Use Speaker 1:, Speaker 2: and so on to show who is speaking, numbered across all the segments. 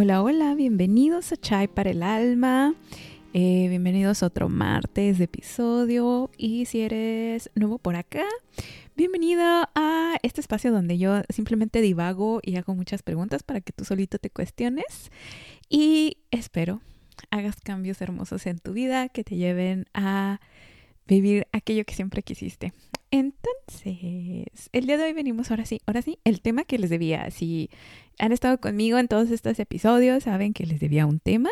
Speaker 1: Hola, hola, bienvenidos a Chai para el Alma. Eh, bienvenidos a otro martes de episodio. Y si eres nuevo por acá, bienvenido a este espacio donde yo simplemente divago y hago muchas preguntas para que tú solito te cuestiones. Y espero hagas cambios hermosos en tu vida que te lleven a vivir aquello que siempre quisiste. Entonces, el día de hoy venimos ahora sí, ahora sí, el tema que les debía. Si han estado conmigo en todos estos episodios, saben que les debía un tema.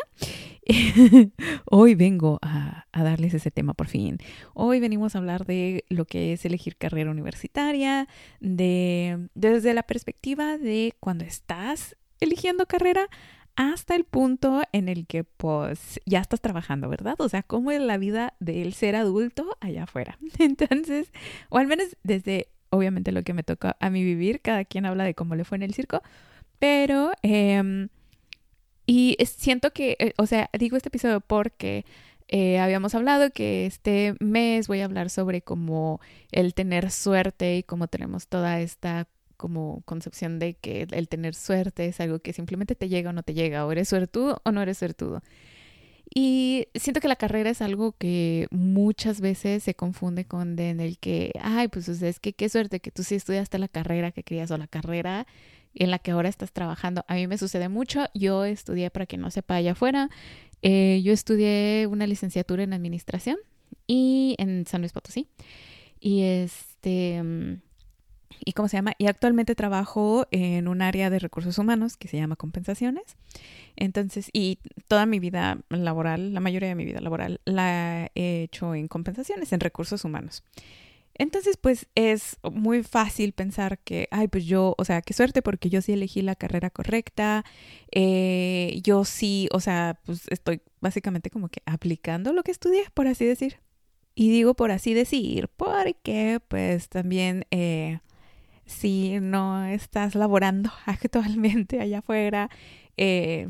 Speaker 1: hoy vengo a, darles ese tema por fin. Hoy venimos a hablar de lo que es elegir carrera universitaria, de desde la perspectiva de cuando estás eligiendo carrera hasta el punto en el que pues ya estás trabajando, ¿verdad? O sea, cómo es la vida del ser adulto allá afuera. Entonces, o al menos desde, obviamente, lo que me toca a mí vivir, cada quien habla de cómo le fue en el circo, pero, eh, y siento que, eh, o sea, digo este episodio porque... Eh, habíamos hablado que este mes voy a hablar sobre cómo el tener suerte y cómo tenemos toda esta como concepción de que el tener suerte es algo que simplemente te llega o no te llega, o eres suertudo o no eres suertudo. Y siento que la carrera es algo que muchas veces se confunde con en el que, ay, pues es que qué suerte que tú sí estudiaste la carrera que querías o la carrera en la que ahora estás trabajando. A mí me sucede mucho. Yo estudié, para que no sepa allá afuera, eh, yo estudié una licenciatura en administración y en San Luis Potosí. Y este mm, ¿Y cómo se llama? Y actualmente trabajo en un área de recursos humanos que se llama compensaciones. Entonces, y toda mi vida laboral, la mayoría de mi vida laboral, la he hecho en compensaciones, en recursos humanos. Entonces, pues es muy fácil pensar que, ay, pues yo, o sea, qué suerte porque yo sí elegí la carrera correcta, eh, yo sí, o sea, pues estoy básicamente como que aplicando lo que estudié, por así decir. Y digo por así decir, porque pues también eh, si no estás laborando actualmente allá afuera, eh,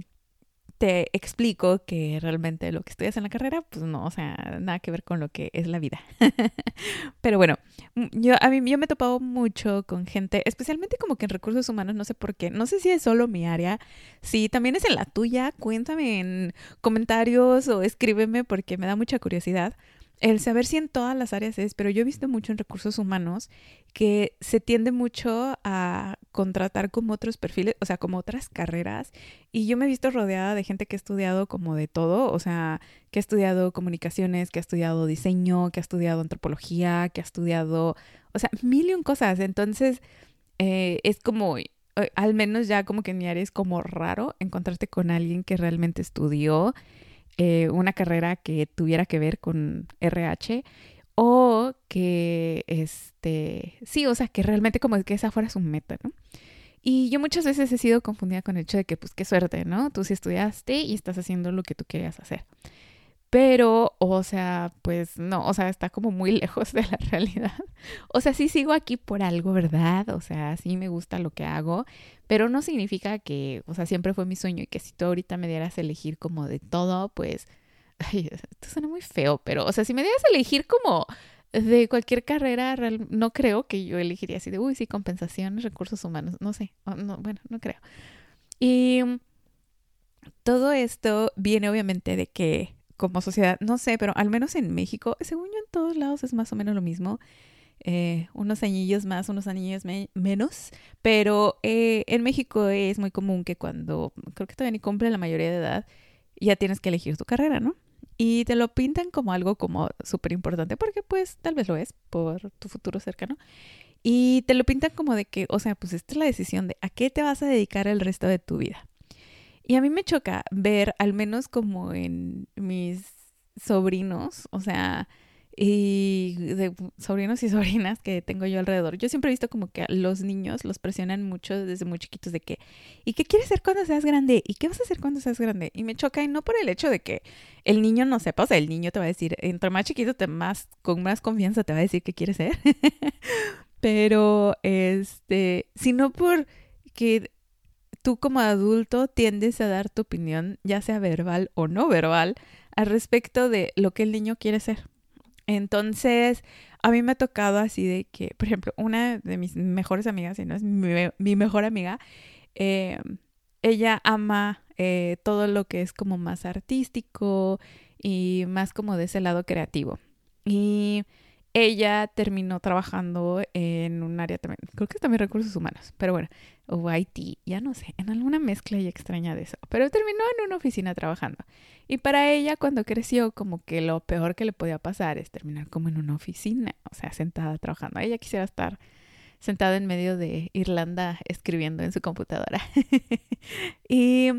Speaker 1: te explico que realmente lo que estudias en la carrera, pues no, o sea, nada que ver con lo que es la vida. Pero bueno, mm, yo a mí yo me he topado mucho con gente, especialmente como que en recursos humanos, no sé por qué, no sé si es solo mi área, si también es en la tuya, cuéntame en comentarios o escríbeme porque me da mucha curiosidad el saber si en todas las áreas es, pero yo he visto mucho en recursos humanos que se tiende mucho a contratar como otros perfiles, o sea, como otras carreras. Y yo me he visto rodeada de gente que ha estudiado como de todo, o sea, que ha estudiado comunicaciones, que ha estudiado diseño, que ha estudiado antropología, que ha estudiado, o sea, mil y un cosas. Entonces, eh, es como, eh, al menos ya como que en mi área es como raro encontrarte con alguien que realmente estudió eh, una carrera que tuviera que ver con RH o que, este, sí, o sea, que realmente como que esa fuera su meta, ¿no? Y yo muchas veces he sido confundida con el hecho de que, pues, qué suerte, ¿no? Tú sí estudiaste y estás haciendo lo que tú querías hacer. Pero, o sea, pues no, o sea, está como muy lejos de la realidad. O sea, sí sigo aquí por algo, ¿verdad? O sea, sí me gusta lo que hago, pero no significa que, o sea, siempre fue mi sueño y que si tú ahorita me dieras a elegir como de todo, pues, esto suena muy feo, pero, o sea, si me dieras a elegir como de cualquier carrera, no creo que yo elegiría así de, uy, sí, compensaciones, recursos humanos, no sé, no, bueno, no creo. Y todo esto viene obviamente de que como sociedad, no sé, pero al menos en México, según yo en todos lados es más o menos lo mismo. Eh, unos añillos más, unos añillos menos, pero eh, en México es muy común que cuando, creo que todavía ni cumple la mayoría de edad, ya tienes que elegir tu carrera, ¿no? Y te lo pintan como algo como súper importante, porque pues tal vez lo es por tu futuro cercano. Y te lo pintan como de que, o sea, pues esta es la decisión de a qué te vas a dedicar el resto de tu vida. Y a mí me choca ver, al menos como en mis sobrinos, o sea, y de sobrinos y sobrinas que tengo yo alrededor. Yo siempre he visto como que los niños los presionan mucho desde muy chiquitos de que, ¿y qué quieres ser cuando seas grande? ¿Y qué vas a hacer cuando seas grande? Y me choca y no por el hecho de que el niño no sepa, o sea, el niño te va a decir, entre más chiquito, te más, con más confianza te va a decir qué quiere ser. Pero, este, sino por que tú como adulto tiendes a dar tu opinión, ya sea verbal o no verbal, al respecto de lo que el niño quiere ser. Entonces, a mí me ha tocado así de que, por ejemplo, una de mis mejores amigas, si no es mi, mejor amiga, eh, ella ama eh, todo lo que es como más artístico y más como de ese lado creativo. Y ella terminó trabajando en un área también, creo que también recursos humanos, pero bueno, o IT, ya no sé, en alguna mezcla y extraña de eso, pero terminó en una oficina trabajando. Y para ella cuando creció como que lo peor que le podía pasar es terminar como en una oficina, o sea, sentada trabajando. Ella quisiera estar sentada en medio de Irlanda escribiendo en su computadora. y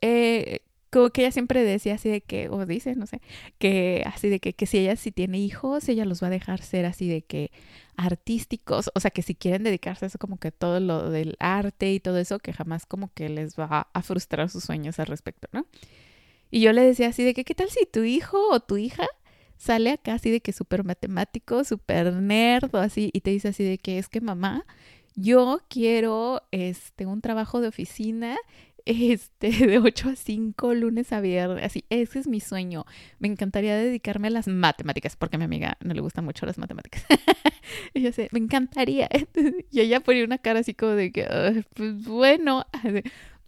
Speaker 1: eh, como que ella siempre decía así de que, o dice, no sé, que así de que, que si ella si tiene hijos, ella los va a dejar ser así de que artísticos, o sea, que si quieren dedicarse a eso como que todo lo del arte y todo eso, que jamás como que les va a frustrar sus sueños al respecto, ¿no? Y yo le decía así de que, ¿qué tal si tu hijo o tu hija sale acá así de que súper matemático, súper nerd o así, y te dice así de que es que mamá, yo quiero este un trabajo de oficina este, de 8 a 5, lunes a viernes, así, ese es mi sueño. Me encantaría dedicarme a las matemáticas, porque a mi amiga no le gustan mucho las matemáticas. y yo sé, me encantaría. y ella ponía una cara así como de que, pues bueno.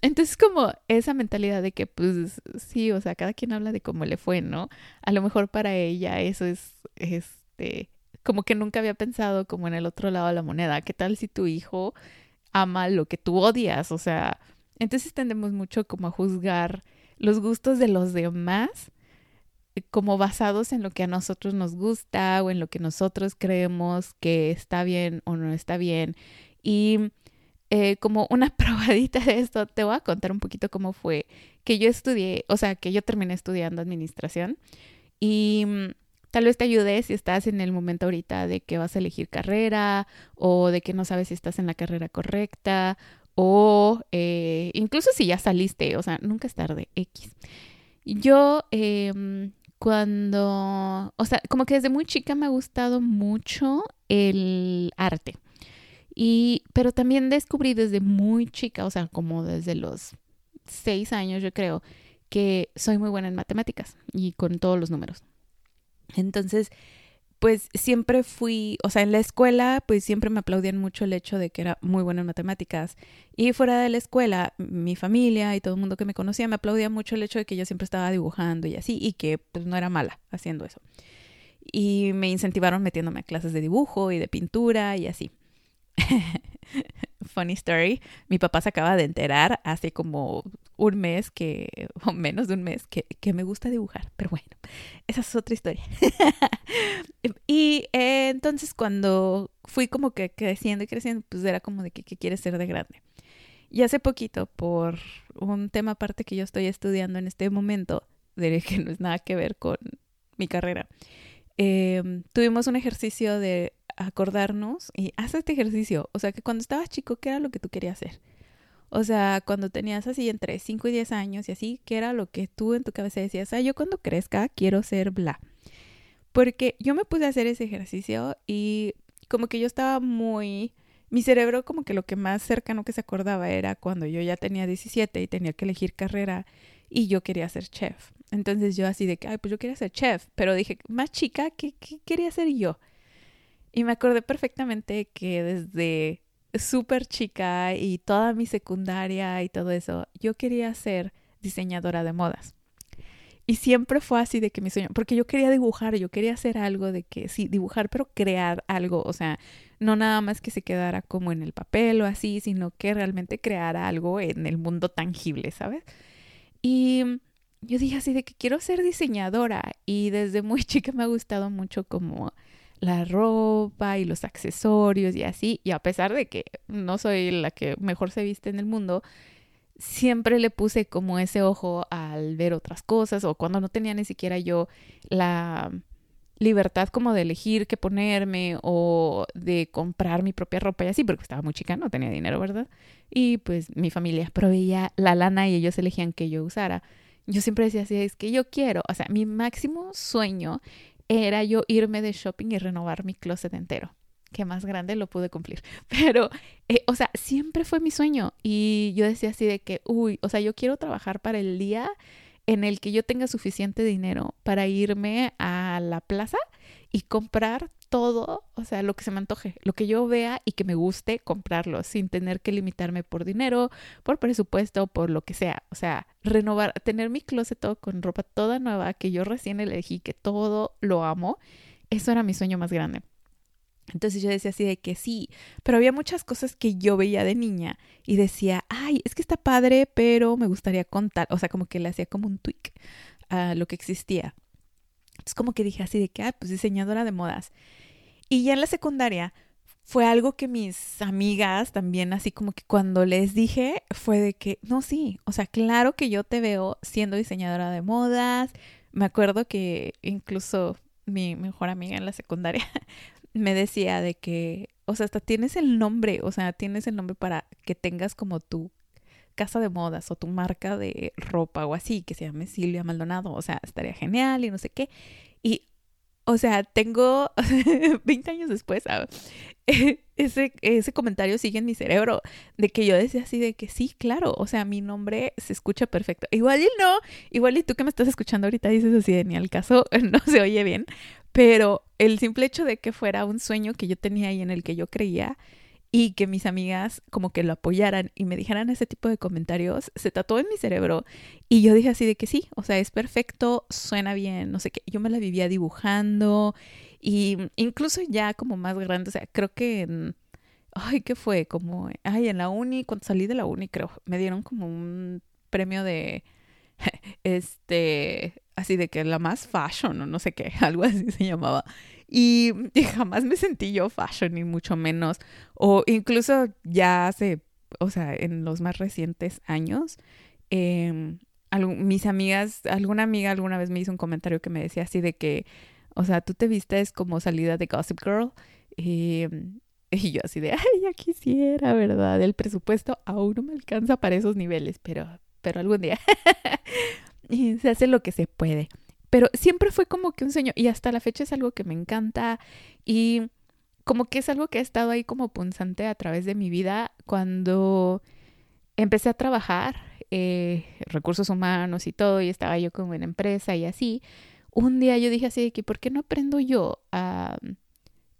Speaker 1: Entonces como esa mentalidad de que pues sí, o sea, cada quien habla de cómo le fue, ¿no? A lo mejor para ella eso es, este, como que nunca había pensado como en el otro lado de la moneda. ¿Qué tal si tu hijo ama lo que tú odias? O sea, entonces tendemos mucho como a juzgar los gustos de los demás eh, como basados en lo que a nosotros nos gusta o en lo que nosotros creemos que está bien o no está bien. Y eh, como una probadita de esto, te voy a contar un poquito cómo fue que yo estudié, o sea, que yo terminé estudiando administración y mm, tal vez te ayude si estás en el momento ahorita de que vas a elegir carrera o de que no sabes si estás en la carrera correcta o eh, incluso si ya saliste, o sea, nunca es tarde, X. Yo em, cuando, o sea, como que desde muy chica me ha gustado mucho el arte. Y, pero también descubrí desde muy chica, o sea, como desde los seis años, yo creo, que soy muy buena en matemáticas y con todos los números. Entonces, pues siempre fui, o sea, en la escuela, pues siempre me aplaudían mucho el hecho de que era muy buena en matemáticas. Y fuera de la escuela, mi familia y todo el mundo que me conocía me aplaudía mucho el hecho de que yo siempre estaba dibujando y así, y que pues no era mala haciendo eso. Y me incentivaron metiéndome a clases de dibujo y de pintura y así. Funny story, mi papá se acaba de enterar hace como un mes que, o menos de un mes, que, que me gusta dibujar, pero bueno, esa es otra historia. y eh, entonces cuando fui como que creciendo y creciendo, pues era como de que, ¿qué quieres ser de grande? Y hace poquito, por un tema aparte que yo estoy estudiando en este momento, de que no es nada que ver con mi carrera, em, tuvimos un ejercicio de acordarnos y haz este ejercicio. O sea, que cuando estabas chico, ¿qué era lo que tú querías hacer? O sea, cuando tenías así entre 5 y 10 años y así, ¿qué era lo que tú en tu cabeza decías? Ah, yo cuando crezca quiero ser bla. Porque yo me puse a hacer ese ejercicio y como que yo estaba muy... Mi cerebro como que lo que más cercano que se acordaba era cuando yo ya tenía 17 y tenía que elegir carrera y yo quería ser chef. Entonces yo así de que, ay, pues yo quería ser chef, pero dije, más chica, ¿qué, qué quería ser yo? Y me acordé perfectamente que desde súper chica y toda mi secundaria y todo eso, yo quería ser diseñadora de modas. Y siempre fue así de que mi sueño, porque yo quería dibujar, yo quería hacer algo de que, sí, dibujar, pero crear algo, o sea, no nada más que se quedara como en el papel o así, sino que realmente creara algo en el mundo tangible, ¿sabes? Y yo dije así de que quiero ser diseñadora y desde muy chica me ha gustado mucho como la ropa y los accesorios y así. Y a pesar de que no soy la que mejor se viste en el mundo, siempre le puse como ese ojo al ver otras cosas o cuando no tenía ni siquiera yo la libertad como de elegir qué ponerme o de comprar mi propia ropa y así, porque estaba muy chica, no tenía dinero, ¿verdad? Y pues mi familia proveía la lana y ellos elegían que yo usara. Yo siempre decía así, es que yo quiero, o sea, mi máximo sueño era yo irme de shopping y renovar mi closet entero. Que más grande lo pude cumplir. Pero, eh, o sea, siempre fue mi sueño. Y yo decía así de que, uy, o sea, yo quiero trabajar para el día en el que yo tenga suficiente dinero para irme a la plaza y comprar todo, o sea, lo que se me antoje, lo que yo vea y que me guste comprarlo, sin tener que limitarme por dinero, por presupuesto, por lo que sea. O sea, renovar, tener mi closet todo con ropa toda nueva que yo recién elegí, que todo lo amo, eso era mi sueño más grande. Entonces yo decía así de que sí, pero había muchas cosas que yo veía de niña y decía, ay, es que está padre, pero me gustaría contar, o sea, como que le hacía como un tweak a lo que existía. Entonces como que dije así de que, ah, pues diseñadora de modas. Y ya en la secundaria fue algo que mis amigas también, así como que cuando les dije, fue de que, no, sí, o sea, claro que yo te veo siendo diseñadora de modas. Me acuerdo que incluso mi mejor amiga en la secundaria me decía de que, o sea, hasta tienes el nombre, o sea, tienes el nombre para que tengas como tu casa de modas o tu marca de ropa o así, que se llame Silvia Maldonado, o sea, estaría genial y no sé qué. Y, o sea, tengo 20 años después, ese, ese comentario sigue en mi cerebro, de que yo decía así de que sí, claro, o sea, mi nombre se escucha perfecto. Igual y no, igual y tú que me estás escuchando ahorita dices así de ni al caso, no se oye bien, pero el simple hecho de que fuera un sueño que yo tenía y en el que yo creía y que mis amigas como que lo apoyaran y me dijeran ese tipo de comentarios, se tatuó en mi cerebro y yo dije así de que sí, o sea, es perfecto, suena bien, no sé qué, yo me la vivía dibujando y incluso ya como más grande, o sea, creo que ay, ¿qué fue? Como, ay, en la uni, cuando salí de la uni creo, me dieron como un premio de, este, así de que la más fashion o no sé qué, algo así se llamaba. Y, jamás me sentí yo fashion, ni mucho menos. O incluso ya hace, o sea, en los más recientes años, eh, mis amigas, alguna amiga alguna vez me hizo un comentario que me decía así de que, o sea, tú te vistes como salida de Gossip Girl. Y, y yo así de, ay, ya quisiera, ¿verdad? El presupuesto aún no me alcanza para esos niveles, pero, pero algún día. y se hace lo que se puede. Pero siempre fue como que un sueño y hasta la fecha es algo que me encanta y como que es algo que ha estado ahí como punzante a través de mi vida cuando empecé a trabajar eh, recursos humanos y todo y estaba yo como en empresa y así. Un día yo dije así que, ¿por qué no aprendo yo a,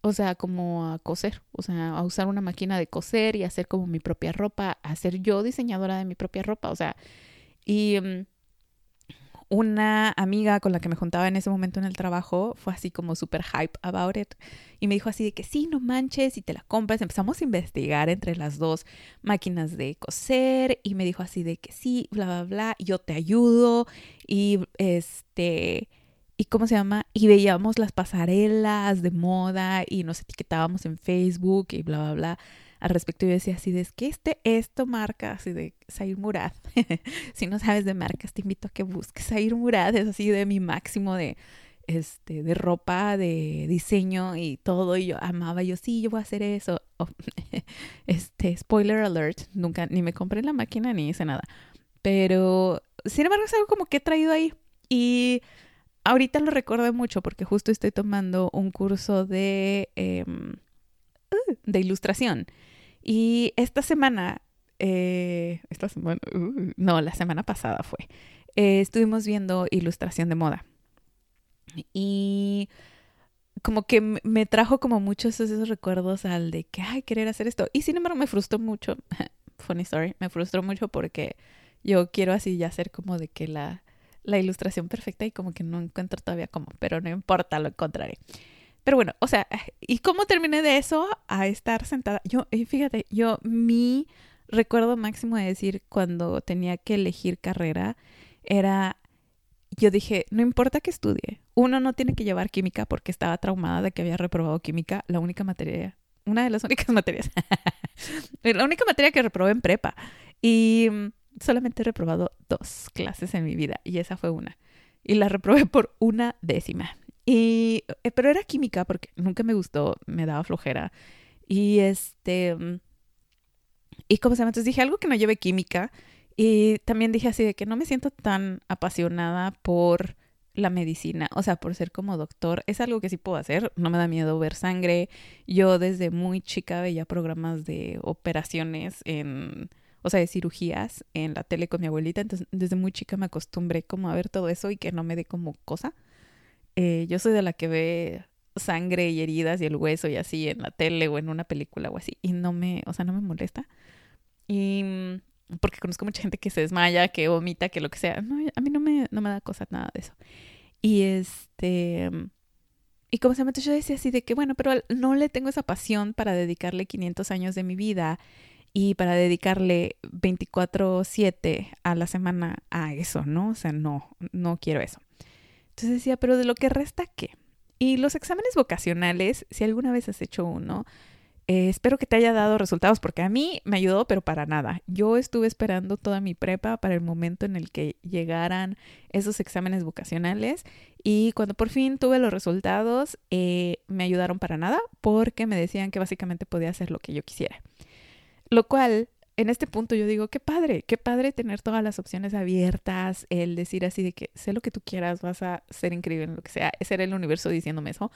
Speaker 1: o sea, como a coser? O sea, a usar una máquina de coser y hacer como mi propia ropa, a ser yo diseñadora de mi propia ropa, o sea, y... Una amiga con la que me juntaba en ese momento en el trabajo fue así como súper hype about it y me dijo así de que sí, no manches y te la compras. Empezamos a investigar entre las dos máquinas de coser y me dijo así de que sí, bla, bla, bla, yo te ayudo y este... ¿Y cómo se llama? Y veíamos las pasarelas de moda y nos etiquetábamos en Facebook y bla, bla, bla al respecto. Yo decía así de, es que este, esto marca, así de Sair Murad. si no sabes de marcas, te invito a que busques Sair Murad. Es así de mi máximo de, este, de ropa, de diseño y todo. Y yo amaba, yo sí, yo voy a hacer eso. Oh, este, spoiler alert, nunca ni me compré la máquina ni hice nada. Pero, sin embargo, es algo como que he traído ahí. Y ahorita lo recuerdo mucho porque justo estoy tomando un curso de, em, de ilustración. Y esta semana, eh, esta semana, uh, no, la semana pasada fue, eh, estuvimos viendo ilustración de moda. Y como que me trajo como muchos esos recuerdos al de que, ay, querer hacer esto. Y sin embargo me frustró mucho, funny story, me frustró mucho porque yo quiero así ya hacer como de que la, la ilustración perfecta y como que no encuentro todavía cómo, pero no importa, lo encontraré. Pero bueno, o sea, ¿y cómo terminé de eso a estar sentada? Yo, fíjate, yo mi recuerdo máximo de decir cuando tenía que elegir carrera era, yo dije, no importa que estudie, uno no tiene que llevar química porque estaba traumada de que había reprobado química, la única materia, una de las únicas materias, la única materia que reprobé en prepa. Y solamente he reprobado dos clases en mi vida y esa fue una. Y la reprobé por una décima. Y, eh, pero era química porque nunca me gustó, me daba flojera. Y este, mm, y como se llama, entonces dije algo que no lleve química. Y también dije así de que no me siento tan apasionada por la medicina, o sea, por ser como doctor, es algo que sí puedo hacer, no me da miedo ver sangre. Yo desde muy chica veía programas de operaciones en, o sea, de cirugías en la tele con mi abuelita, entonces desde muy chica me acostumbré como a ver todo eso y que no me dé como cosa. Eh, yo soy de la que ve sangre y heridas y el hueso y así en la tele o en una película o así. Y no me, o sea, no me molesta. Y mm, porque conozco mucha gente que se desmaya, que vomita, que lo que sea. No, a mí no me, no me da cosa nada de eso. Y este... Y como se me yo decía así de que, bueno, pero no le tengo esa pasión para dedicarle 500 años de mi vida y para dedicarle 24/7 a la semana a eso, ¿no? O sea, no, no quiero eso. Entonces decía, pero de lo que resta, ¿qué? Y los exámenes vocacionales, si alguna vez has hecho uno, eh, espero que te haya dado resultados porque a mí me ayudó, pero para nada. Yo estuve esperando toda mi prepa para el momento en el que llegaran esos exámenes vocacionales y cuando por fin tuve los resultados eh, me ayudaron para nada porque me decían que básicamente podía hacer lo que yo quisiera. Lo cual, en este punto yo digo, qué padre, qué padre tener todas las opciones abiertas, el decir así de que sé lo que tú quieras, vas a ser increíble en lo que sea, ser el universo diciéndome eso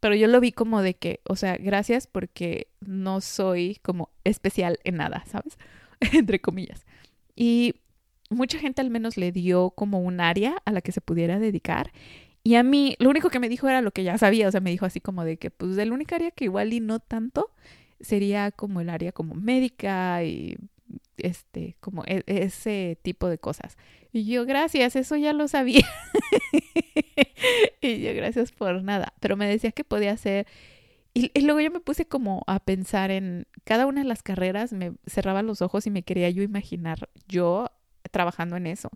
Speaker 1: pero yo lo vi como de que, o sea, gracias porque no soy como especial en nada, ¿sabes? Entre comillas. Y mucha gente al menos le dio como un área a la que se pudiera dedicar. Y a mí, lo único que me dijo era lo que ya sabía, o sea, me dijo así como de que, pues, el único área que igual y no tanto sería como el área como médica y este, como e, ese tipo de cosas. Y yo, gracias, eso ya lo sabía. y yo, gracias por nada. Pero me decía que podía hacer. Y, y, luego yo me puse como a pensar en cada una de las carreras, me cerraba los ojos y me quería yo imaginar yo trabajando en eso.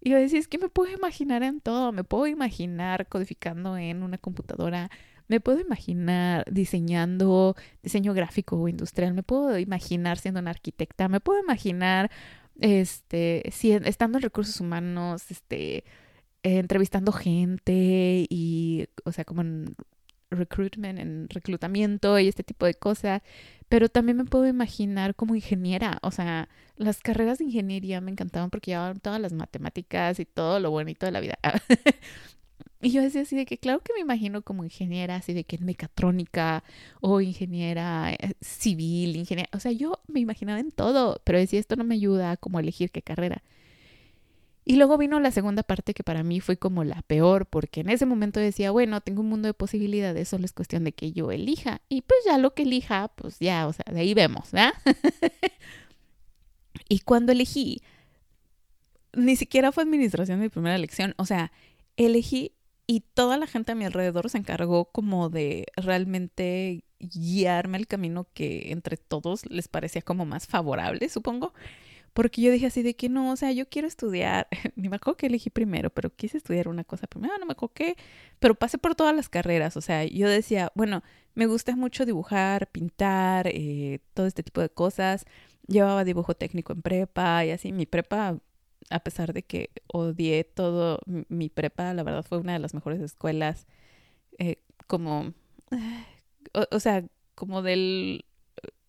Speaker 1: Y yo decía, es que me puedo imaginar en todo, me puedo imaginar codificando en una computadora, me puedo imaginar diseñando diseño gráfico o industrial, me puedo imaginar siendo una arquitecta, me puedo imaginar este, estando en recursos humanos, este, entrevistando gente y, o sea, como en recruitment, en reclutamiento y este tipo de cosas, pero también me puedo imaginar como ingeniera, o sea, las carreras de ingeniería me encantaban porque llevaban todas las matemáticas y todo lo bonito de la vida. Y yo decía así de que, claro que me imagino como ingeniera, así de que mecatrónica o ingeniera eh, civil, ingeniera, o sea, yo me imaginaba en todo, pero decía, esto no me ayuda a como elegir qué carrera. Y luego vino la segunda parte que para mí fue como la peor, porque en ese momento decía, bueno, tengo un mundo de posibilidades, solo es cuestión de que yo elija. Y pues ya lo que elija, pues ya, o sea, de ahí vemos, ¿verdad? y cuando elegí, ni siquiera fue administración mi primera elección, o sea, elegí y toda la gente a mi alrededor se encargó como de realmente guiarme el camino que entre todos les parecía como más favorable, supongo. Porque yo dije así de que no, o sea, yo quiero estudiar, ni me acuerdo que elegí primero, pero quise estudiar una cosa primero, no me acuerdo qué, pero pasé por todas las carreras, o sea, yo decía, bueno, me gusta mucho dibujar, pintar, eh, todo este tipo de cosas. Llevaba dibujo técnico en prepa y así, mi prepa a pesar de que odié todo mi prepa, la verdad fue una de las mejores escuelas, eh, como, o, sea, como del,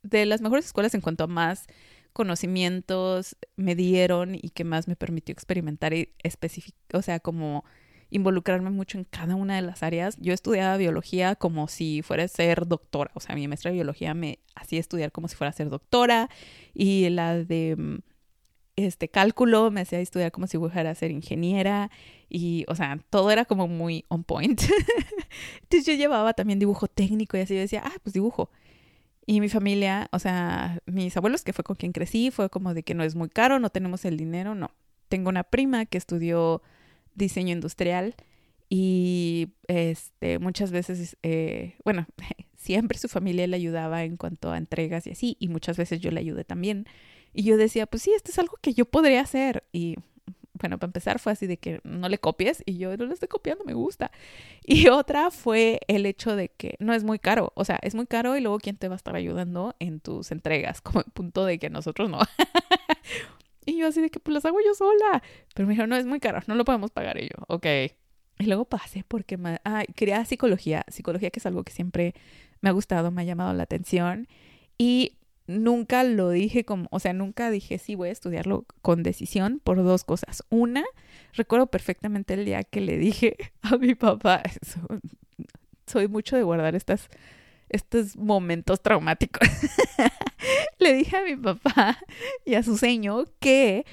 Speaker 1: de las mejores escuelas en cuanto a más conocimientos me dieron y que más me permitió experimentar y o sea, como involucrarme mucho en cada una de las áreas. Yo estudiaba biología como si fuera a ser doctora, o sea, mi maestra de biología me hacía estudiar como si fuera a ser doctora y la de mm, este cálculo, me hacía estudiar como si fuera ser ingeniera y, o sea, todo era como muy on point. Entonces yo llevaba también dibujo técnico y así yo decía, ah, pues dibujo. Y mi familia, o sea, mis abuelos, que fue con quien crecí, fue como de que no es muy caro, no tenemos el dinero, no. Tengo una prima que estudió diseño industrial y este, muchas veces, eh, bueno, siempre su familia le ayudaba en cuanto a entregas y así, y muchas veces yo le ayudé también. Y yo decía, pues sí, esto es algo que yo podría hacer. Y bueno, para empezar fue así de que no le copies y yo no le estoy copiando, me gusta. Y otra fue el hecho de que no es muy caro, o sea, es muy caro y luego quién te va a estar ayudando en tus entregas, como el punto de que nosotros no. y yo así de que pues las hago yo sola. Pero me dijeron, no es muy caro, no lo podemos pagar. Y yo, ok. Y luego pasé porque, ah, quería psicología, psicología que es algo que siempre me ha gustado, me ha llamado la atención. Y nunca lo dije como, o sea, nunca dije sí voy a estudiarlo con decisión por dos cosas. Una, recuerdo perfectamente el día que le dije a mi papá, soy mucho de guardar estas, estos momentos traumáticos. le dije a mi papá y a su seño que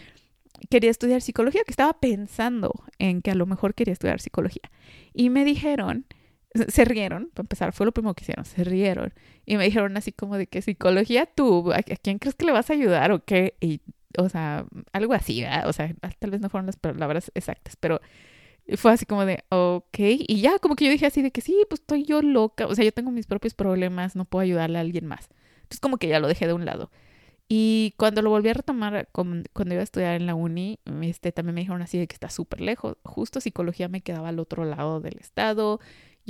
Speaker 1: quería estudiar psicología, que estaba pensando en que a lo mejor quería estudiar psicología. Y me dijeron, se rieron, para empezar, fue lo primero que hicieron, se rieron. Y me dijeron así como de que psicología tú, ¿a quién crees que le vas a ayudar o qué? Y, o sea, algo así, ¿verdad? O sea, tal vez no fueron las palabras exactas, pero fue así como de, ok. Y ya como que yo dije así de que sí, pues estoy yo loca. O sea, yo tengo mis propios problemas, no puedo ayudarle a alguien más. Entonces como que ya lo dejé de un lado. Y cuando lo volví a retomar, cuando iba a estudiar en la uni, este, también me dijeron así de que está súper lejos. Justo psicología me quedaba al otro lado del estado.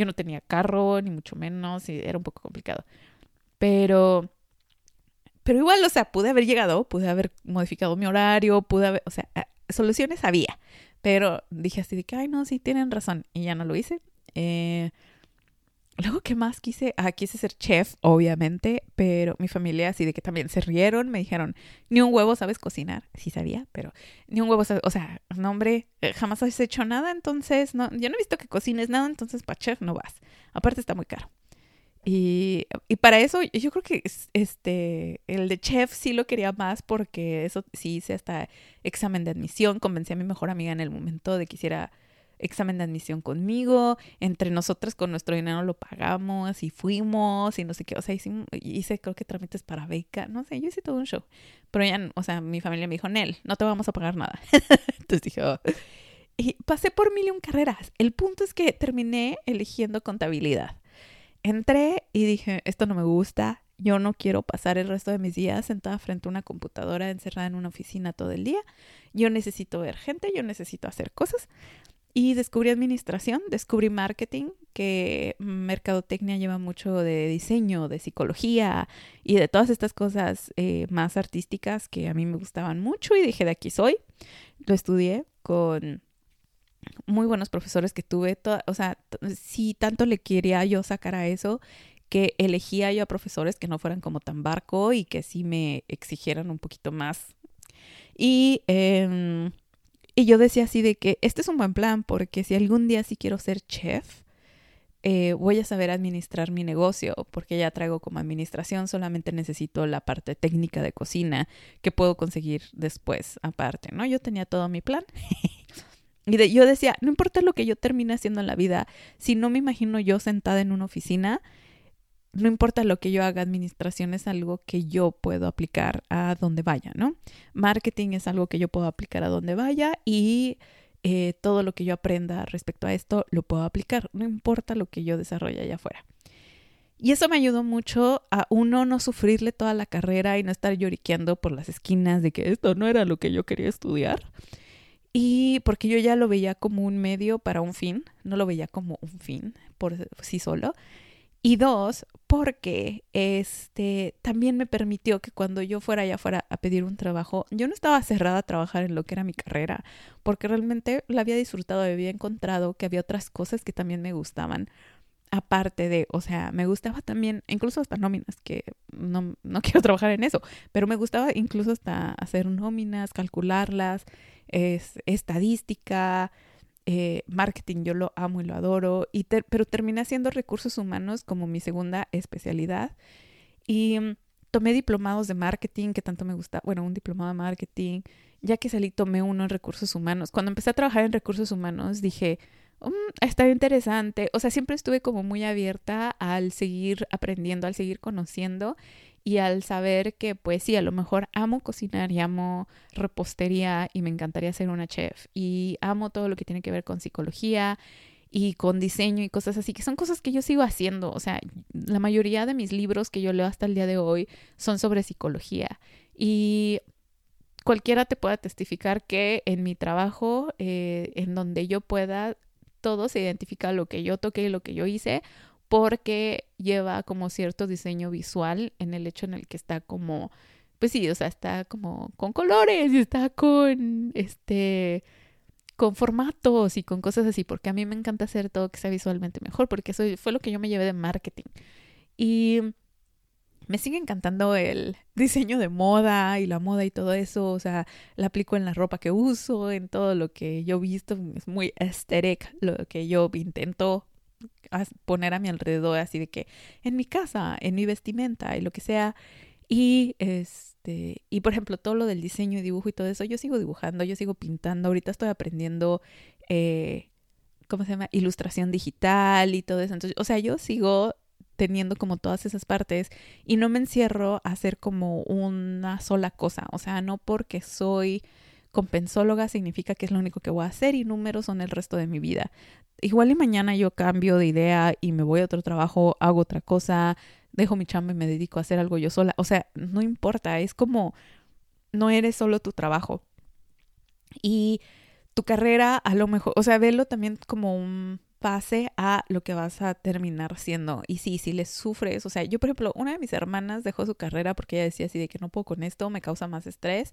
Speaker 1: Yo no tenía carro, ni mucho menos, y era un poco complicado. Pero, pero igual, o sea, pude haber llegado, pude haber modificado mi horario, pude haber, o sea, soluciones había. Pero dije así de que, ay, no, sí, tienen razón. Y ya no lo hice. Eh, luego, ¿qué más quise? Ah, quise ser chef, obviamente. Pero mi familia así de que también se rieron. Me dijeron, ni un huevo sabes cocinar. Sí sabía, pero ni un huevo sabes... O sea, no, hombre, eh, jamás has hecho nada. Entonces, no, yo no he visto que cocines nada. Entonces, para chef no vas. Aparte está muy caro. Y, y, para eso yo creo que este el de chef sí lo quería más porque eso sí hice hasta examen de admisión, convencí a mi mejor amiga en el momento de que hiciera examen de admisión conmigo, entre nosotras con nuestro dinero lo pagamos y fuimos y no sé qué, o sea, hice, creo que trámites para beca, no sé, yo hice todo un show, pero ya, o sea, mi familia me dijo, Nel, no te vamos a pagar nada. Entonces dije, oh. y pasé por mil y un carreras. El punto es que terminé eligiendo contabilidad entré y dije, esto no me gusta, yo no quiero pasar el resto de mis días sentada frente a una computadora encerrada en una oficina todo el día, yo necesito ver gente, yo necesito hacer cosas. Y descubrí administración, descubrí marketing, que mercadotecnia lleva mucho de diseño, de psicología y de todas estas cosas eh, más artísticas que a mí me gustaban mucho y dije, de aquí soy. Lo estudié con muy buenos profesores que tuve, o sea, si tanto le quería yo sacar a eso, que elegía yo a profesores que no fueran como tan barco y que sí me exigieran un poquito más. Y, em, y yo decía así de que este es un buen plan porque si algún día sí quiero ser chef, eh, voy a saber administrar mi negocio porque ya traigo como administración, solamente necesito la parte técnica de cocina que puedo conseguir después aparte, ¿no? Yo tenía todo mi plan. Y yo decía, no importa lo que yo termine haciendo en la vida, si no me imagino yo sentada en una oficina, no importa lo que yo haga, administración es algo que yo puedo aplicar a donde vaya, ¿no? Marketing es algo que yo puedo aplicar a donde vaya y eh, todo lo que yo aprenda respecto a esto lo puedo aplicar, no importa lo que yo desarrolle allá afuera. Y eso me ayudó mucho a uno no sufrirle toda la carrera y no estar lloriqueando por las esquinas de que esto no era lo que yo quería estudiar. Y porque yo ya lo veía como un medio para un fin, no lo veía como un fin por sí solo. Y dos, porque este también me permitió que cuando yo fuera allá fuera a pedir un trabajo, yo no estaba cerrada a trabajar en lo que era mi carrera, porque realmente la había disfrutado, había encontrado que había otras cosas que también me gustaban. Aparte de, o sea, me gustaba también, incluso hasta nóminas, que no, no quiero trabajar en eso, pero me gustaba incluso hasta hacer nóminas, calcularlas, es estadística, eh, marketing, yo lo amo y lo adoro, y pero terminé haciendo recursos humanos como mi segunda especialidad. Y mm, tomé diplomados de marketing, que tanto me gusta, bueno, un diplomado de marketing, ya que salí tomé uno en recursos humanos. Cuando empecé a trabajar en recursos humanos dije, um, está interesante, o sea, siempre estuve como muy abierta al seguir aprendiendo, al seguir conociendo y al saber que pues sí, a lo mejor amo cocinar y amo repostería y me encantaría ser una chef y amo todo lo que tiene que ver con psicología y con diseño y cosas así, que son cosas que yo sigo haciendo. O sea, la mayoría de mis libros que yo leo hasta el día de hoy son sobre psicología. Y cualquiera te pueda testificar que en mi trabajo, eh, en donde yo pueda, todo se identifica lo que yo toqué y lo que yo hice, porque lleva como cierto diseño visual en el hecho en el que está como, pues sí, o sea, está como con colores y está con, este, con formatos y con cosas así, porque a mí me encanta hacer todo que sea visualmente mejor, porque eso fue lo que yo me llevé de marketing. Y me sigue encantando el diseño de moda y la moda y todo eso, o sea, la aplico en la ropa que uso, en todo lo que yo visto, es muy aesthetic lo que yo intento poner a mi alrededor, así de que en mi casa, en mi vestimenta y lo que sea. Y este, y por ejemplo, todo lo del diseño y dibujo y todo eso, yo sigo dibujando, yo sigo pintando. Ahorita estoy aprendiendo eh, ¿cómo se llama? Ilustración digital y todo eso. Entonces, o sea, yo sigo teniendo como todas esas partes y no me encierro a hacer como una sola cosa. O sea, no porque soy compensóloga significa que es lo único que voy a hacer y números son el resto de mi vida. Igual y mañana yo cambio de idea y me voy a otro trabajo, hago otra cosa, dejo mi chamba y me dedico a hacer algo yo sola. O sea, no importa, es como no eres solo tu trabajo. Y tu carrera a lo mejor, o sea, velo también como un pase a lo que vas a terminar siendo. Y sí, si le sufres, o sea, yo por ejemplo, una de mis hermanas dejó su carrera porque ella decía así de que no puedo con esto, me causa más estrés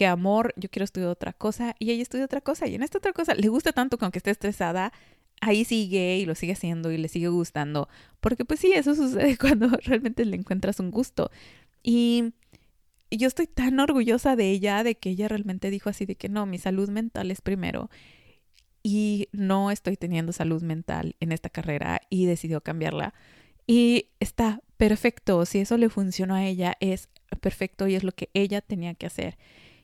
Speaker 1: que amor, yo quiero estudiar otra cosa y ella estudia otra cosa y en esta otra cosa le gusta tanto que aunque esté estresada, ahí sigue y lo sigue haciendo y le sigue gustando, porque pues sí, eso sucede cuando realmente le encuentras un gusto. Y yo estoy tan orgullosa de ella, de que ella realmente dijo así de que no, mi salud mental es primero. Y no estoy teniendo salud mental en esta carrera y decidió cambiarla. Y está perfecto, si eso le funcionó a ella, es perfecto y es lo que ella tenía que hacer.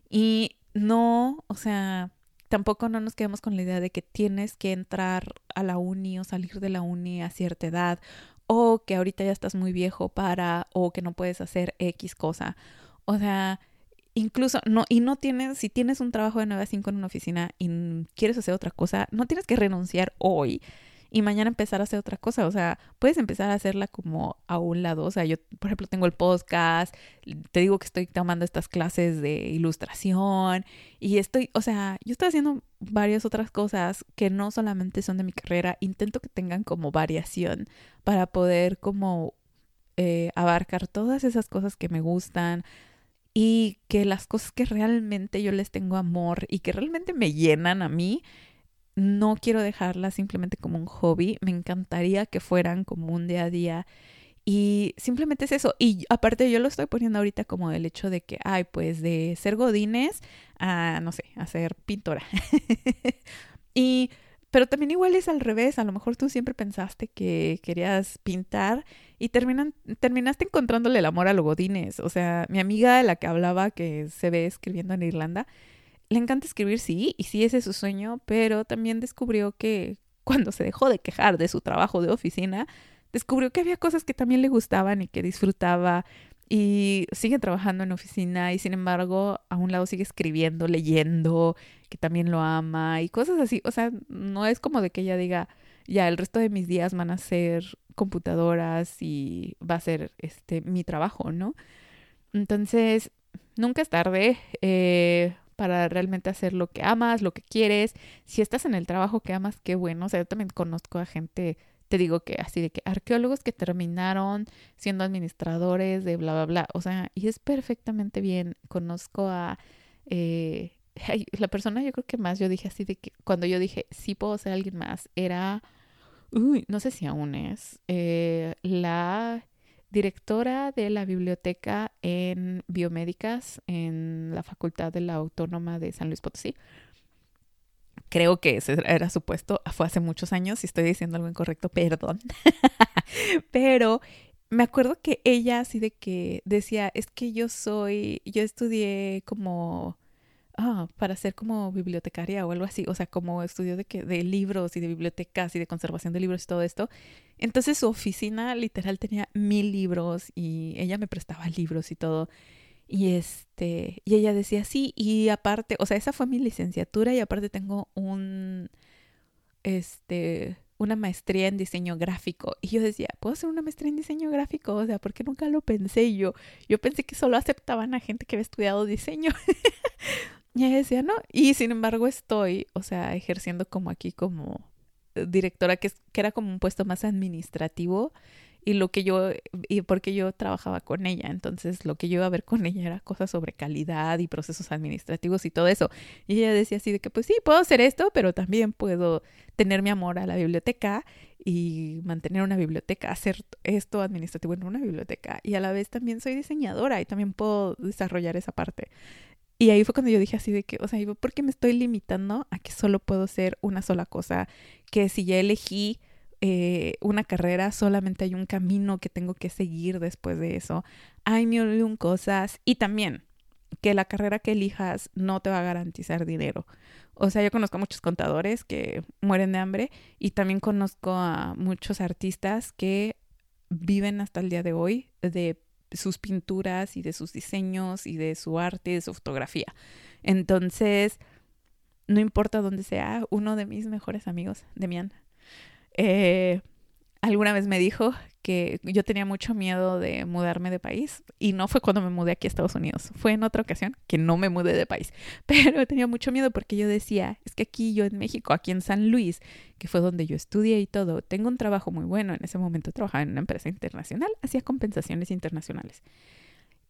Speaker 1: Y no, o sea, tampoco no nos quedamos con la idea de que tienes que entrar a la uni o salir de la uni a cierta edad o que ahorita ya estás muy viejo para o que no puedes hacer X cosa. O sea, incluso no y no tienes si tienes un trabajo de 9 a 5 en una oficina y quieres hacer otra cosa, no tienes que renunciar hoy y mañana empezar a hacer otra cosa. O sea, puedes empezar a hacerla como a un lado. O sea, yo, por ejemplo, tengo el podcast, te digo que estoy tomando estas clases de ilustración y estoy, o sea, yo estoy haciendo varias otras cosas que no solamente son de mi carrera. Intento que tengan como variación para poder como eh, abarcar todas esas cosas que me gustan, y que las cosas que realmente yo les tengo amor y que realmente me llenan a mí, no quiero dejarlas simplemente como un hobby, me encantaría que fueran como un día a día y simplemente es eso. Y aparte yo lo estoy poniendo ahorita como el hecho de que, ay, pues de ser godines a, no sé, a ser pintora. y, pero también igual es al revés. A lo mejor tú siempre pensaste que querías pintar y terminan, terminaste encontrándole el amor a los godines. O sea, mi amiga, la que hablaba que se ve escribiendo en Irlanda, le encanta escribir, sí, y sí ese es su sueño, pero también descubrió que cuando se dejó de quejar de su trabajo de oficina, descubrió que había cosas que también le gustaban y que disfrutaba y sigue trabajando en oficina y sin embargo a un lado sigue escribiendo, leyendo, que también lo ama y cosas así. O sea, no es como de que ella diga, ya el resto de mis días van a ser computadoras y va a ser este mi trabajo, ¿no? Entonces, nunca es tarde. Eh, para realmente hacer lo que amas, lo que quieres. Si estás en el trabajo que amas, qué bueno. O sea, yo también conozco a gente, te digo que así de que arqueólogos que terminaron siendo administradores de bla, bla, bla. O sea, y es perfectamente bien. Conozco a... Eh, la persona yo creo que más yo dije así de que cuando yo dije sí puedo ser alguien más era... Uy, no sé si aún es. Eh, la directora de la biblioteca en biomédicas en la Facultad de la Autónoma de San Luis Potosí. Creo que ese era su puesto, fue hace muchos años, si estoy diciendo algo incorrecto, perdón. Pero me acuerdo que ella así de que decía, es que yo soy, yo estudié como ah, para ser como bibliotecaria o algo así, o sea, como estudio de, que, de libros y de bibliotecas y de conservación de libros y todo esto. Entonces su oficina literal tenía mil libros y ella me prestaba libros y todo. Y este, y ella decía, sí, y aparte, o sea, esa fue mi licenciatura y aparte tengo un, este, una maestría en diseño gráfico. Y yo decía, ¿puedo hacer una maestría en diseño gráfico? O sea, ¿por qué nunca lo pensé? yo, yo pensé que solo aceptaban a gente que había estudiado diseño. Y ella decía, no. Y sin embargo estoy, o sea, ejerciendo como aquí como directora, que, que era como un puesto más administrativo. Y lo que yo, y porque yo trabajaba con ella, entonces lo que yo iba a ver con ella era cosas sobre calidad y procesos administrativos y todo eso. Y ella decía así de que, pues sí, puedo hacer esto, pero también puedo tener mi amor a la biblioteca y mantener una biblioteca, hacer esto administrativo en una biblioteca. Y a la vez también soy diseñadora y también puedo desarrollar esa parte. Y ahí fue cuando yo dije así de que, o sea, ¿por qué me estoy limitando a que solo puedo ser una sola cosa? Que si ya elegí eh, una carrera, solamente hay un camino que tengo que seguir después de eso. Hay mil cosas. Y también, que la carrera que elijas no te va a garantizar dinero. O sea, yo conozco a muchos contadores que mueren de hambre y también conozco a muchos artistas que viven hasta el día de hoy de sus pinturas y de sus diseños y de su arte y de su fotografía. Entonces, no importa dónde sea, uno de mis mejores amigos, Demian, eh, alguna vez me dijo que yo tenía mucho miedo de mudarme de país y no fue cuando me mudé aquí a Estados Unidos, fue en otra ocasión que no me mudé de país, pero tenía mucho miedo porque yo decía, es que aquí yo en México, aquí en San Luis, que fue donde yo estudié y todo, tengo un trabajo muy bueno, en ese momento trabajaba en una empresa internacional, hacía compensaciones internacionales.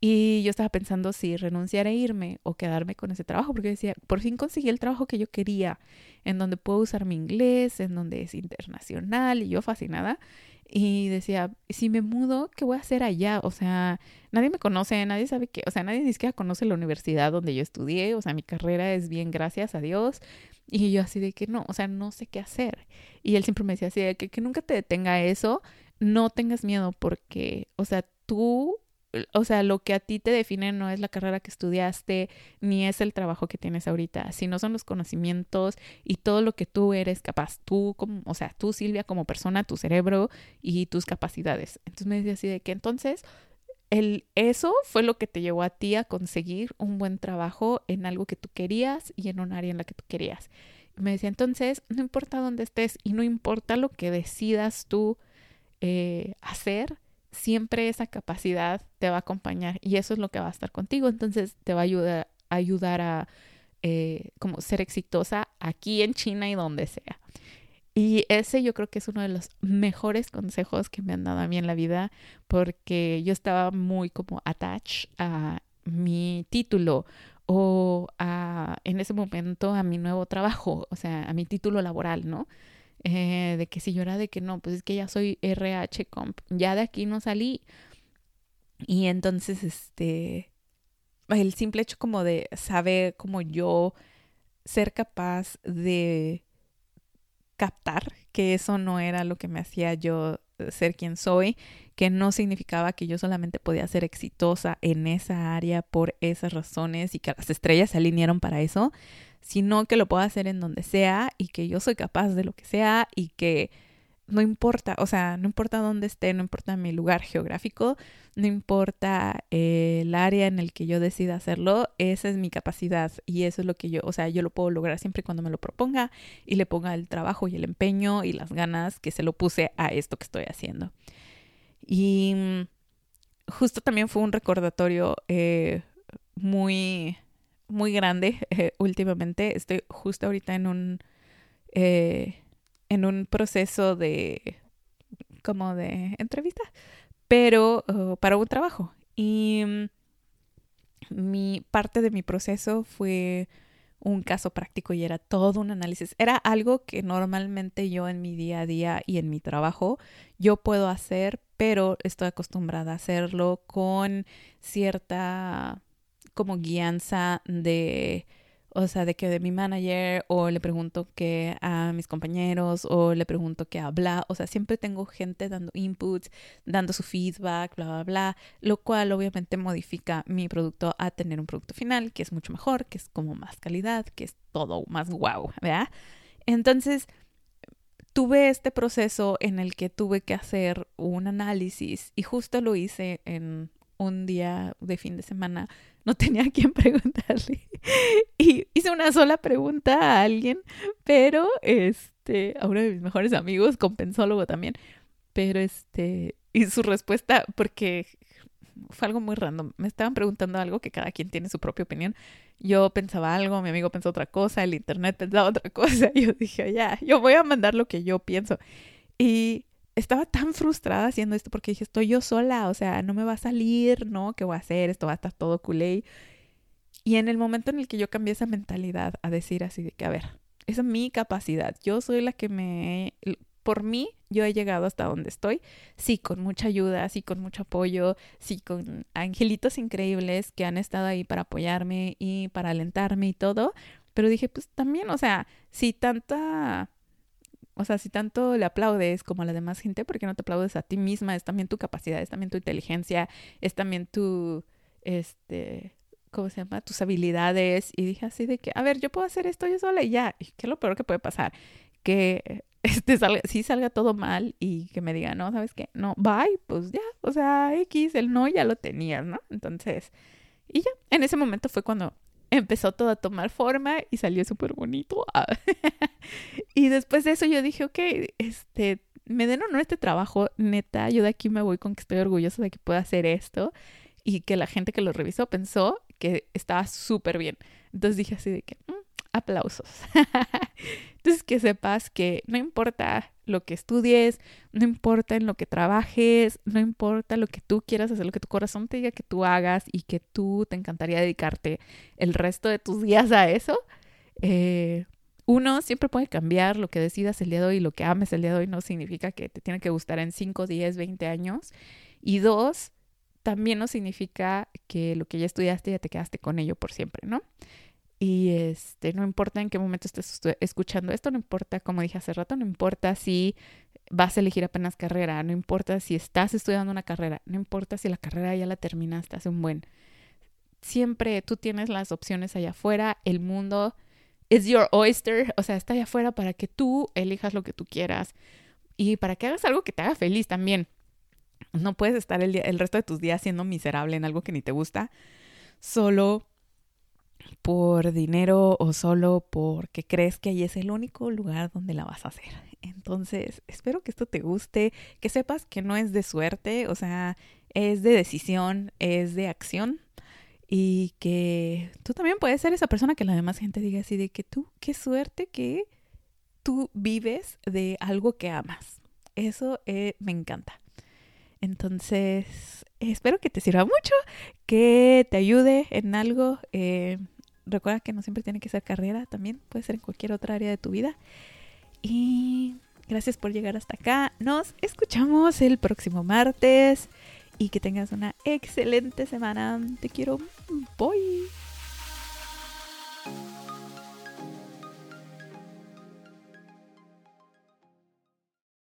Speaker 1: Y yo estaba pensando si renunciar e irme o quedarme con ese trabajo, porque decía, por fin conseguí el trabajo que yo quería, en donde puedo usar mi inglés, en donde es internacional, y yo fascinada. Y decía, si me mudo, ¿qué voy a hacer allá? O sea, nadie me conoce, nadie sabe qué, o sea, nadie ni siquiera conoce la universidad donde yo estudié, o sea, mi carrera es bien, gracias a Dios. Y yo así de que no, o sea, no sé qué hacer. Y él siempre me decía así de que, que nunca te detenga eso, no tengas miedo porque, o sea, tú o sea, lo que a ti te define no es la carrera que estudiaste, ni es el trabajo que tienes ahorita, sino son los conocimientos y todo lo que tú eres capaz, tú como, o sea, tú Silvia como persona, tu cerebro y tus capacidades. Entonces me decía así de que entonces el, eso fue lo que te llevó a ti a conseguir un buen trabajo en algo que tú querías y en un área en la que tú querías. Me decía entonces, no importa dónde estés y no importa lo que decidas tú eh, hacer, siempre esa capacidad te va a acompañar y eso es lo que va a estar contigo. Entonces te va a ayudar, a, ayudar a eh, como ser exitosa aquí en China y donde sea. Y ese yo creo que es uno de los mejores consejos que me han dado a mí en la vida porque yo estaba muy como attached a mi título o a, en ese momento a mi nuevo trabajo, o sea, a mi título laboral, ¿no? Eh, de que si yo era de que no, pues es que ya soy RH comp, ya de aquí no salí. Y entonces, este, el simple hecho como de saber como yo ser capaz de captar que eso no era lo que me hacía yo ser quien soy, que no significaba que yo solamente podía ser exitosa en esa área por esas razones y que las estrellas se alinearon para eso, sino que lo puedo hacer en donde sea y que yo soy capaz de lo que sea y que no importa, o sea, no importa dónde esté, no importa mi lugar geográfico, no importa eh, el área en el que yo decida hacerlo, esa es mi capacidad y eso es lo que yo, o sea, yo lo puedo lograr siempre cuando me lo proponga y le ponga el trabajo y el empeño y las ganas que se lo puse a esto que estoy haciendo. Y mm, justo también fue un recordatorio eh, muy muy grande eh, últimamente. Estoy justo ahorita en un eh, en un proceso de como de entrevista, pero uh, para un trabajo. Y mm, mi parte de mi proceso fue un caso práctico y era todo un análisis. Era algo que normalmente yo en mi día a día y en mi trabajo yo puedo hacer, pero estoy acostumbrada a hacerlo con cierta como guianza de, o sea, de que de mi manager o le pregunto que a mis compañeros o le pregunto que habla, o sea, siempre tengo gente dando inputs, dando su feedback, bla, bla, bla, lo cual obviamente modifica mi producto a tener un producto final que es mucho mejor, que es como más calidad, que es todo más guau, ¿verdad? Entonces, tuve este proceso en el que tuve que hacer un análisis y justo lo hice en un día de fin de semana no tenía a quién preguntarle. Y hice una sola pregunta a alguien, pero este, a uno de mis mejores amigos, compensólogo también, pero este, y su respuesta, porque fue algo muy random, me estaban preguntando algo que cada quien tiene su propia opinión. Yo pensaba algo, mi amigo pensó otra cosa, el internet pensaba otra cosa, y yo dije, ya, yo voy a mandar lo que yo pienso. Y estaba tan frustrada haciendo esto porque dije, estoy yo sola, o sea, no me va a salir, ¿no? ¿Qué voy a hacer? Esto va a estar todo culé. Y en el momento en el que yo cambié esa mentalidad a decir así de que, a ver, esa es mi capacidad, yo soy la que me... Por mí, yo he llegado hasta donde estoy, sí, con mucha ayuda, sí, con mucho apoyo, sí, con angelitos increíbles que han estado ahí para apoyarme y para alentarme y todo, pero dije, pues también, o sea, si tanta o sea, si tanto le aplaudes como a la demás gente, ¿por qué no te aplaudes a ti misma? Es también tu capacidad, es también tu inteligencia, es también tu, este, ¿cómo se llama? Tus habilidades y dije así de que, a ver, yo puedo hacer esto yo sola y ya. ¿Y qué es lo peor que puede pasar? Que este salga, sí salga todo mal y que me diga, no, ¿sabes qué? No, bye, pues ya, o sea, X, el no ya lo tenías, ¿no? Entonces, y ya, en ese momento fue cuando empezó todo a tomar forma y salió súper bonito. y después de eso yo dije, ok, este, me den honor este trabajo, neta, yo de aquí me voy con que estoy orgullosa de que pueda hacer esto y que la gente que lo revisó pensó que estaba súper bien. Entonces dije así de que, mm, aplausos. Entonces que sepas que no importa lo que estudies, no importa en lo que trabajes, no importa lo que tú quieras hacer, lo que tu corazón te diga que tú hagas y que tú te encantaría dedicarte el resto de tus días a eso. Eh, uno, siempre puede cambiar lo que decidas el día de hoy, lo que ames el día de hoy no significa que te tiene que gustar en 5, 10, 20 años. Y dos, también no significa que lo que ya estudiaste ya te quedaste con ello por siempre, ¿no? Y este, no importa en qué momento estés escuchando esto, no importa, como dije hace rato, no importa si vas a elegir apenas carrera, no importa si estás estudiando una carrera, no importa si la carrera ya la terminaste hace un buen. Siempre tú tienes las opciones allá afuera, el mundo es your oyster, o sea, está allá afuera para que tú elijas lo que tú quieras y para que hagas algo que te haga feliz también. No puedes estar el, el resto de tus días siendo miserable en algo que ni te gusta, solo por dinero o solo porque crees que ahí es el único lugar donde la vas a hacer. Entonces, espero que esto te guste, que sepas que no es de suerte, o sea, es de decisión, es de acción y que tú también puedes ser esa persona que la demás gente diga así de que tú, qué suerte que tú vives de algo que amas. Eso eh, me encanta. Entonces, espero que te sirva mucho, que te ayude en algo. Eh, recuerda que no siempre tiene que ser carrera también, puede ser en cualquier otra área de tu vida. Y gracias por llegar hasta acá. Nos escuchamos el próximo martes y que tengas una excelente semana. Te quiero. Bye.